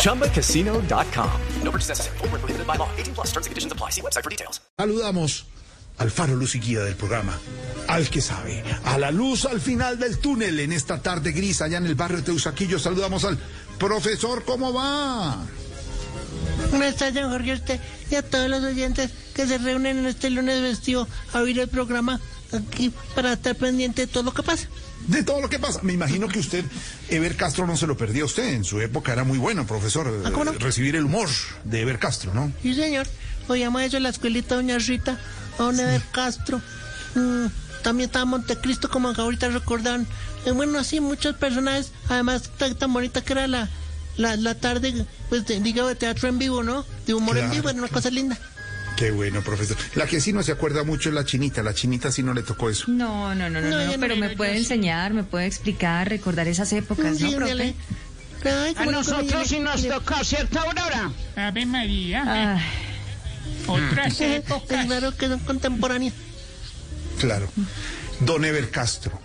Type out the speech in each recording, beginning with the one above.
ChumbaCasino.com. No purchase necessary. Full prohibited by law. 18 plus terms and conditions apply. See website for details. Saludamos al faro luz y guía del programa, al que sabe, a la luz al final del túnel en esta tarde gris allá en el barrio de Teusaquillo. Saludamos al profesor, ¿cómo va? Buenas tardes, Jorge, a usted y a todos los oyentes que se reúnen en este lunes vestido a oír el programa aquí para estar pendiente de todo lo que pasa. De todo lo que pasa. Me imagino que usted, Ever Castro, no se lo perdió a usted. En su época era muy bueno, profesor, ¿Ah, cómo no? eh, recibir el humor de Ever Castro, ¿no? Sí, señor. Oíamos eso en la escuelita Doña Rita, a Don Ever Castro. Mm, también estaba Montecristo, como ahorita recordaban. Eh, bueno, así muchos personajes. Además, tan, tan bonita que era la, la, la tarde, pues, de, digo, de teatro en vivo, ¿no? De humor en vivo, era una cosa linda. Qué bueno, profesor. La que sí no se acuerda mucho es la chinita. La chinita sí no le tocó eso. No, no, no, no, pero me puede enseñar, me puede explicar, recordar esas épocas, Sí, ¿no, profe? A nosotros sí nos toca, ¿cierto, Aurora? Ave María, Ay, otras épocas. Claro que son contemporáneas. Claro. Don Ever Castro.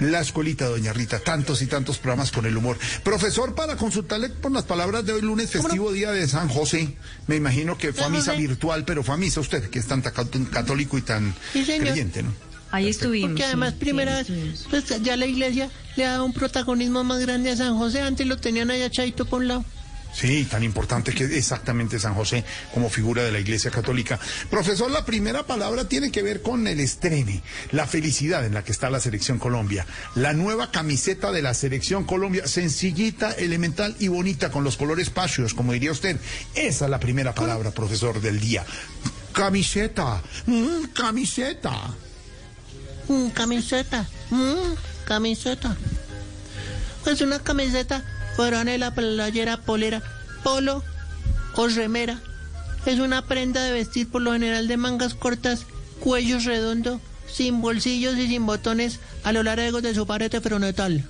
La escuelita Doña Rita, tantos y tantos programas con el humor. Profesor, para consultarle por las palabras de hoy, lunes, festivo día de San José. Me imagino que fue a misa virtual, pero fue a misa usted, que es tan católico y tan Sí, creyente, ¿no? ahí estuvimos. Porque además, sí, primera vez, pues ya la iglesia le ha dado un protagonismo más grande a San José. Antes lo tenían allá chaito por un lado. Sí, tan importante que es exactamente San José como figura de la Iglesia Católica. Profesor, la primera palabra tiene que ver con el estrene, la felicidad en la que está la Selección Colombia. La nueva camiseta de la Selección Colombia, sencillita, elemental y bonita, con los colores patrios, como diría usted. Esa es la primera palabra, profesor, del día. Camiseta, mm, camiseta. Mm, camiseta, mm, camiseta. Pues una camiseta, franela, playera, polera, polo o remera. Es una prenda de vestir por lo general de mangas cortas, cuello redondo, sin bolsillos y sin botones a lo largo de su pared frontal.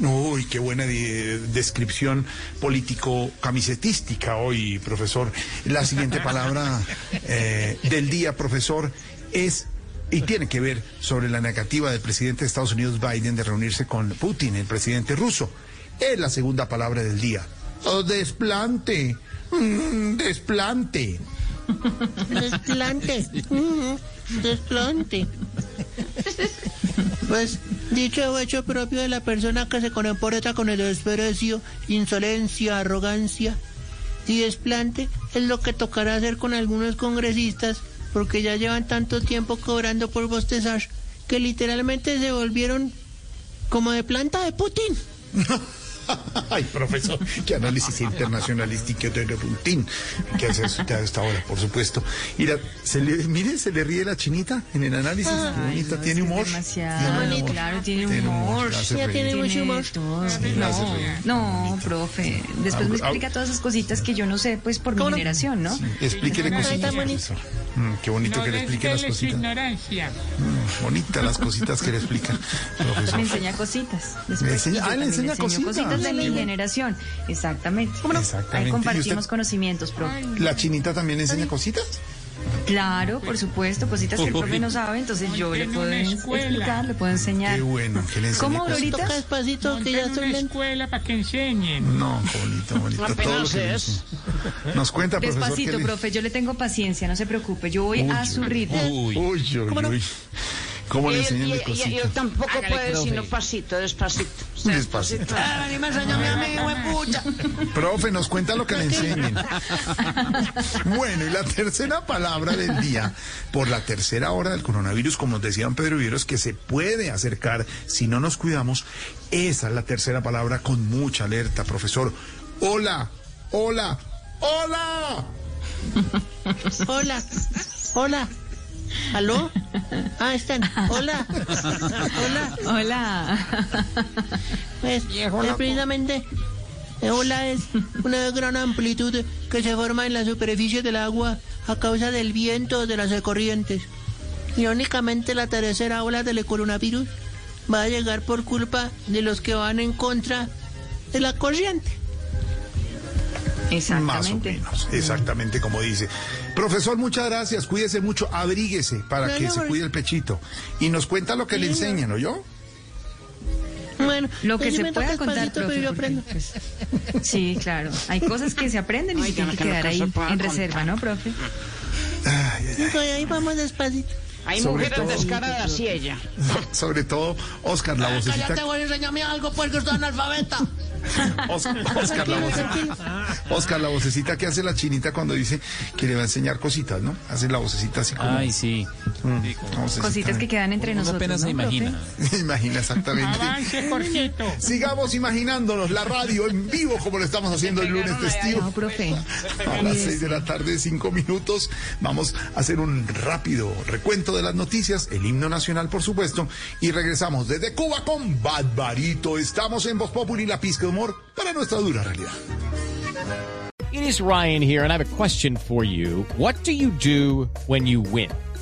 Uy, qué buena de- descripción político-camisetística hoy, profesor. La siguiente palabra eh, del día, profesor, es y tiene que ver sobre la negativa del presidente de Estados Unidos, Biden, de reunirse con Putin, el presidente ruso. Es la segunda palabra del día. Oh, desplante. Mm, desplante. Desplante. mm, desplante. Pues dicho o hecho propio de la persona que se comporta con el desprecio, insolencia, arrogancia y desplante es lo que tocará hacer con algunos congresistas porque ya llevan tanto tiempo cobrando por bostezar que literalmente se volvieron como de planta de Putin. Ay, profesor, qué análisis internacionalístico de Putin. ¿Qué hace usted a esta hora, por supuesto? Y la, se le, mire, se le ríe la chinita en el análisis. Qué bonita, no, tiene que humor. demasiado, Tiene humor. claro, tiene Tiene humor. Ya tiene mucho humor. hace No, no, profe. Después me Ah, ah. explica todas esas cositas que yo no sé, pues por mi generación, ¿no? Explíquele Ay, cositas. Mm, qué bonito No que le explique las cositas. ignorancia. Mm, bonitas las cositas que le explican, Me enseña cositas. Después, enseña- ah, le enseña enseño cositas. de mi generación. Exactamente. Exactamente. Ahí ¿Y compartimos conocimientos, profe. ¿La chinita también enseña cositas? Claro, por supuesto, cositas que el profe no sabe, entonces yo le en puedo explicar, le puedo enseñar. Qué bueno, que le enseñe ¿Cómo. Aurorita? Toca despacito que ya estoy lento. escuela para que enseñen. No, bonito, bonito. Apenas es. Nos cuenta, profesor. Despacito, profe, yo le tengo paciencia, no se preocupe, yo voy a su ritmo. Uy, uy, uy. ¿Cómo le enseñan y- cositas? yo tampoco Hágale, puedo decir profe. pasito, despacito. Despacito. Ah, ni me enseñame a mí, huepucha. Profe, nos cuenta lo que le enseñen. Bueno, y la tercera palabra del día, por la tercera hora del coronavirus, como nos decían Pedro Viveros, que se puede acercar si no nos cuidamos, esa es la tercera palabra con mucha alerta, profesor. Hola, hola, hola. Hola, hola. ¿Aló? Ah, están. Hola, hola. Hola. Pues, eh, precisamente, eh, hola es una gran amplitud que se forma en la superficie del agua a causa del viento de las corrientes. Irónicamente, la tercera ola del coronavirus va a llegar por culpa de los que van en contra de la corriente. Más o Exactamente. menos, exactamente como dice. Profesor, muchas gracias. Cuídese mucho, abríguese para No, que no, se cuide el pechito. Y nos cuenta lo que le Sí, no. enseñan, ¿oyó? Bueno, Lo que pues se me pueda contar, despacito, profe, pero yo porque, aprendo. pues, sí, claro. Hay cosas que se aprenden y se tienen que que quedar que ahí se en contar. reserva, ¿no, profe? Ahí vamos despacito. Hay Sobre mujeres todo- descaradas y ella. Sobre todo, Oscar, la vocecita. voy a enseñarme algo porque estoy analfabeta. Os- Oscar, la vocecita. Oscar, la vocecita que hace la chinita cuando dice que le va a enseñar cositas, ¿no? Hace la vocecita así como. Ay, sí. vocecita. Cositas que quedan entre Uno nosotros. apenas ¿no, se profe? imagina. Imagina exactamente. Avance, Jorgito. Sigamos imaginándonos la radio en vivo como lo estamos haciendo el lunes festivo. No, profe. A las seis de la tarde, cinco minutos, vamos a hacer un rápido recuento de las noticias, el himno nacional, por supuesto, y regresamos desde Cuba con Badbarito. Estamos en Voz Populi, la pizca humor para nuestra dura realidad. It is Ryan here, and I have a question for you. What do you do when you win?